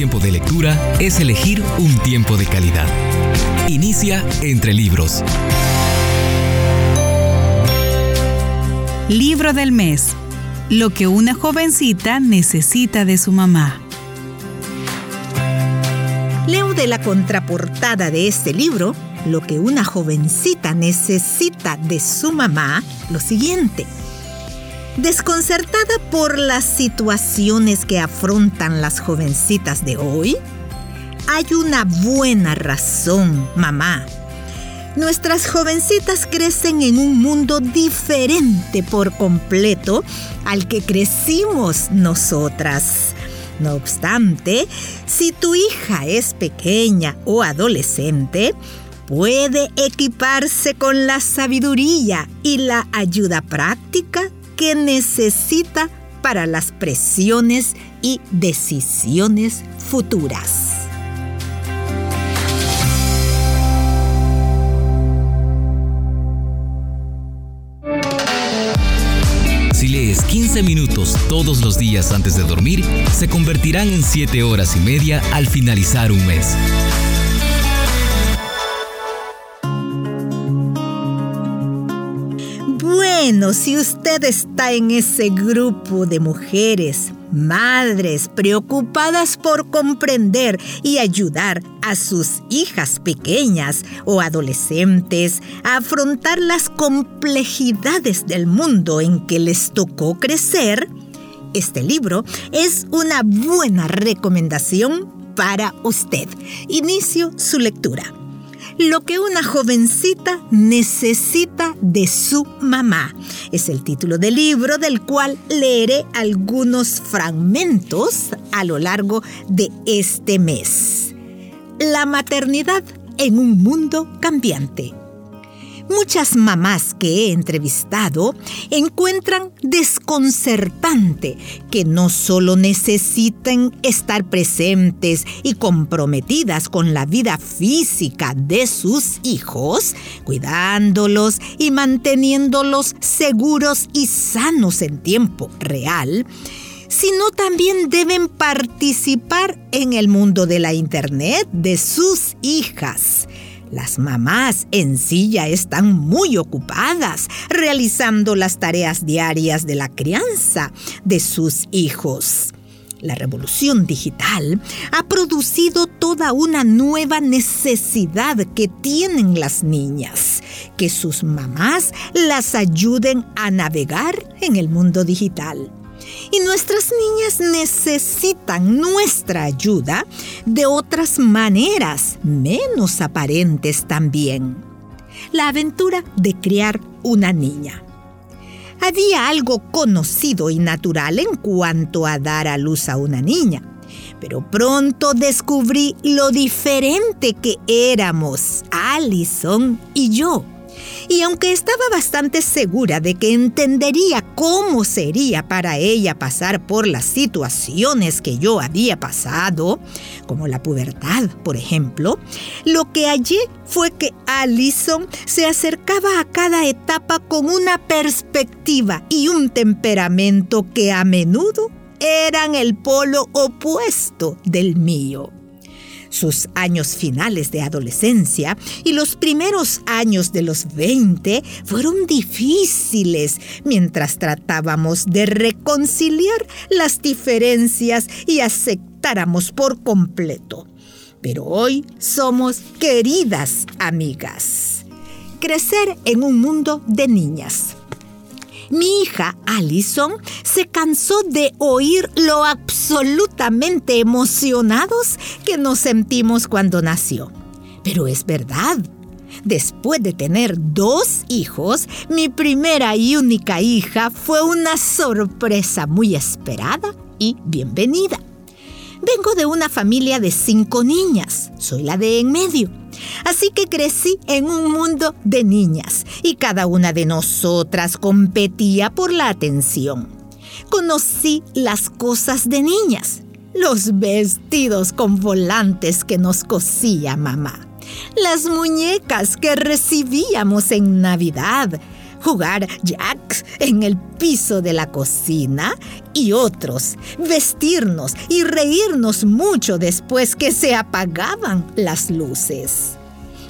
tiempo de lectura es elegir un tiempo de calidad. Inicia entre libros. Libro del mes. Lo que una jovencita necesita de su mamá. Leo de la contraportada de este libro, lo que una jovencita necesita de su mamá, lo siguiente. Desconcertada por las situaciones que afrontan las jovencitas de hoy, hay una buena razón, mamá. Nuestras jovencitas crecen en un mundo diferente por completo al que crecimos nosotras. No obstante, si tu hija es pequeña o adolescente, puede equiparse con la sabiduría y la ayuda práctica que necesita para las presiones y decisiones futuras. Si lees 15 minutos todos los días antes de dormir, se convertirán en 7 horas y media al finalizar un mes. Bueno, si usted está en ese grupo de mujeres, madres preocupadas por comprender y ayudar a sus hijas pequeñas o adolescentes a afrontar las complejidades del mundo en que les tocó crecer, este libro es una buena recomendación para usted. Inicio su lectura lo que una jovencita necesita de su mamá. Es el título del libro del cual leeré algunos fragmentos a lo largo de este mes. La maternidad en un mundo cambiante. Muchas mamás que he entrevistado encuentran desconcertante que no solo necesiten estar presentes y comprometidas con la vida física de sus hijos, cuidándolos y manteniéndolos seguros y sanos en tiempo real, sino también deben participar en el mundo de la Internet de sus hijas las mamás en ya están muy ocupadas realizando las tareas diarias de la crianza de sus hijos. La revolución digital ha producido toda una nueva necesidad que tienen las niñas, que sus mamás las ayuden a navegar en el mundo digital. Y nuestras niñas necesitan nuestra ayuda de otras maneras, menos aparentes también. La aventura de criar una niña. Había algo conocido y natural en cuanto a dar a luz a una niña, pero pronto descubrí lo diferente que éramos, Allison y yo. Y aunque estaba bastante segura de que entendería cómo sería para ella pasar por las situaciones que yo había pasado, como la pubertad, por ejemplo, lo que hallé fue que Allison se acercaba a cada etapa con una perspectiva y un temperamento que a menudo eran el polo opuesto del mío sus años finales de adolescencia y los primeros años de los 20 fueron difíciles mientras tratábamos de reconciliar las diferencias y aceptáramos por completo. Pero hoy somos queridas amigas. Crecer en un mundo de niñas mi hija Allison se cansó de oír lo absolutamente emocionados que nos sentimos cuando nació. Pero es verdad. Después de tener dos hijos, mi primera y única hija fue una sorpresa muy esperada y bienvenida. Vengo de una familia de cinco niñas, soy la de en medio. Así que crecí en un mundo de niñas y cada una de nosotras competía por la atención. Conocí las cosas de niñas, los vestidos con volantes que nos cosía mamá, las muñecas que recibíamos en Navidad, jugar jacks en el piso de la cocina y otros vestirnos y reírnos mucho después que se apagaban las luces.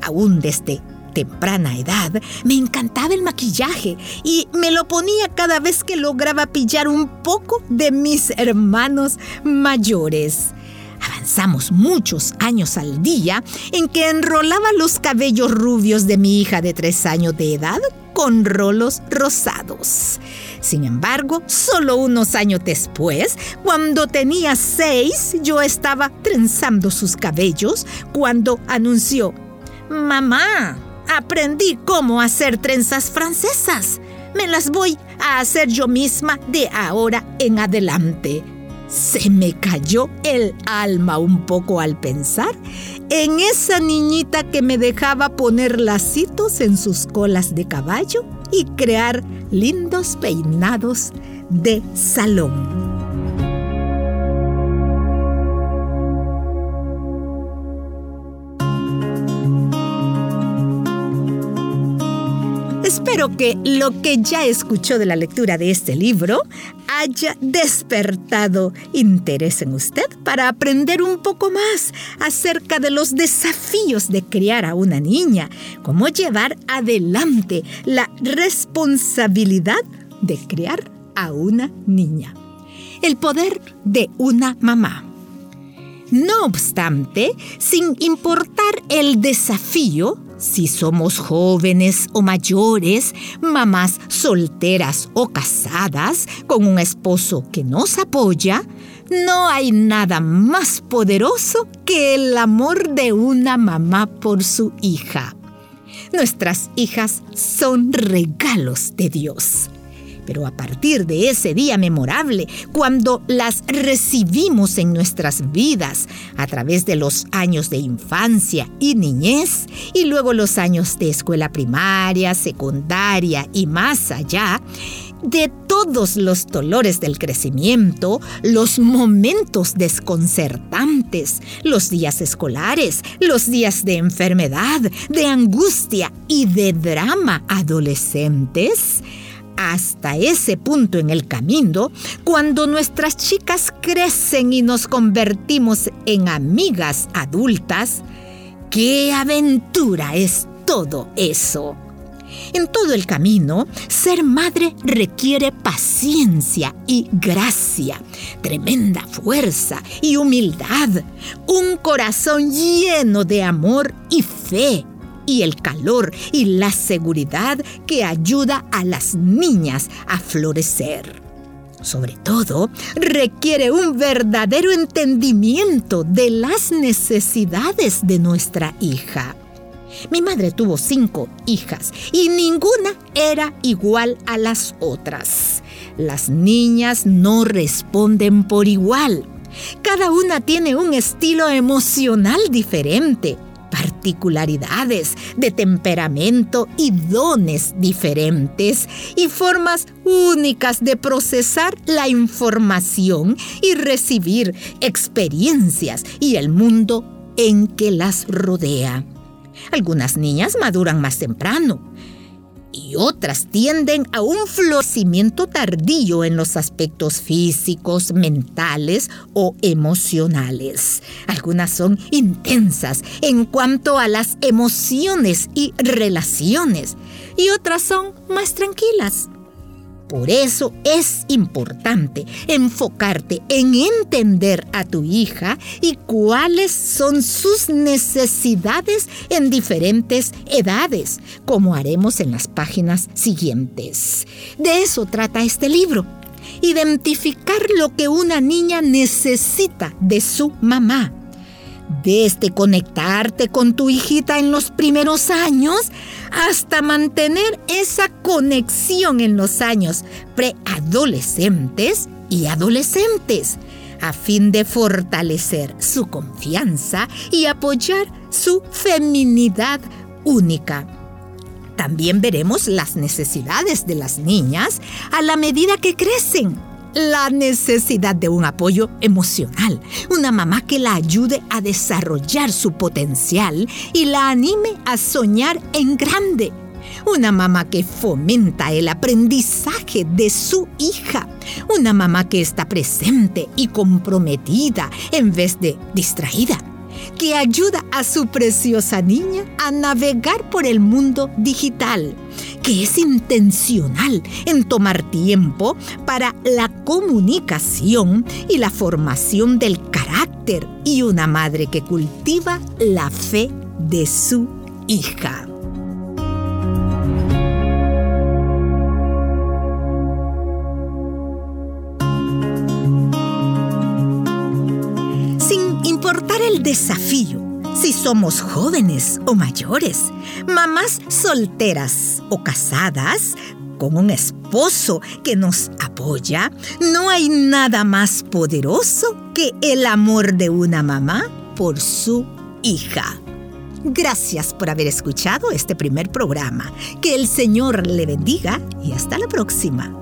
Aún desde temprana edad me encantaba el maquillaje y me lo ponía cada vez que lograba pillar un poco de mis hermanos mayores. Avanzamos muchos años al día en que enrolaba los cabellos rubios de mi hija de tres años de edad con rolos rosados. Sin embargo, solo unos años después, cuando tenía seis, yo estaba trenzando sus cabellos cuando anunció, Mamá, aprendí cómo hacer trenzas francesas. Me las voy a hacer yo misma de ahora en adelante. Se me cayó el alma un poco al pensar en esa niñita que me dejaba poner lacitos en sus colas de caballo y crear lindos peinados de salón. Espero que lo que ya escuchó de la lectura de este libro haya despertado interés en usted para aprender un poco más acerca de los desafíos de criar a una niña, cómo llevar adelante la responsabilidad de criar a una niña. El poder de una mamá. No obstante, sin importar el desafío, si somos jóvenes o mayores, mamás solteras o casadas, con un esposo que nos apoya, no hay nada más poderoso que el amor de una mamá por su hija. Nuestras hijas son regalos de Dios. Pero a partir de ese día memorable, cuando las recibimos en nuestras vidas a través de los años de infancia y niñez, y luego los años de escuela primaria, secundaria y más allá, de todos los dolores del crecimiento, los momentos desconcertantes, los días escolares, los días de enfermedad, de angustia y de drama adolescentes, hasta ese punto en el camino, cuando nuestras chicas crecen y nos convertimos en amigas adultas, ¡qué aventura es todo eso! En todo el camino, ser madre requiere paciencia y gracia, tremenda fuerza y humildad, un corazón lleno de amor y fe y el calor y la seguridad que ayuda a las niñas a florecer. Sobre todo, requiere un verdadero entendimiento de las necesidades de nuestra hija. Mi madre tuvo cinco hijas y ninguna era igual a las otras. Las niñas no responden por igual. Cada una tiene un estilo emocional diferente particularidades de temperamento y dones diferentes y formas únicas de procesar la información y recibir experiencias y el mundo en que las rodea. Algunas niñas maduran más temprano, y otras tienden a un florecimiento tardío en los aspectos físicos, mentales o emocionales. Algunas son intensas en cuanto a las emociones y relaciones y otras son más tranquilas. Por eso es importante enfocarte en entender a tu hija y cuáles son sus necesidades en diferentes edades, como haremos en las páginas siguientes. De eso trata este libro. Identificar lo que una niña necesita de su mamá desde conectarte con tu hijita en los primeros años hasta mantener esa conexión en los años preadolescentes y adolescentes, a fin de fortalecer su confianza y apoyar su feminidad única. También veremos las necesidades de las niñas a la medida que crecen la necesidad de un apoyo emocional, una mamá que la ayude a desarrollar su potencial y la anime a soñar en grande, una mamá que fomenta el aprendizaje de su hija, una mamá que está presente y comprometida en vez de distraída que ayuda a su preciosa niña a navegar por el mundo digital, que es intencional en tomar tiempo para la comunicación y la formación del carácter y una madre que cultiva la fe de su hija. Desafío si somos jóvenes o mayores, mamás solteras o casadas, con un esposo que nos apoya, no hay nada más poderoso que el amor de una mamá por su hija. Gracias por haber escuchado este primer programa. Que el Señor le bendiga y hasta la próxima.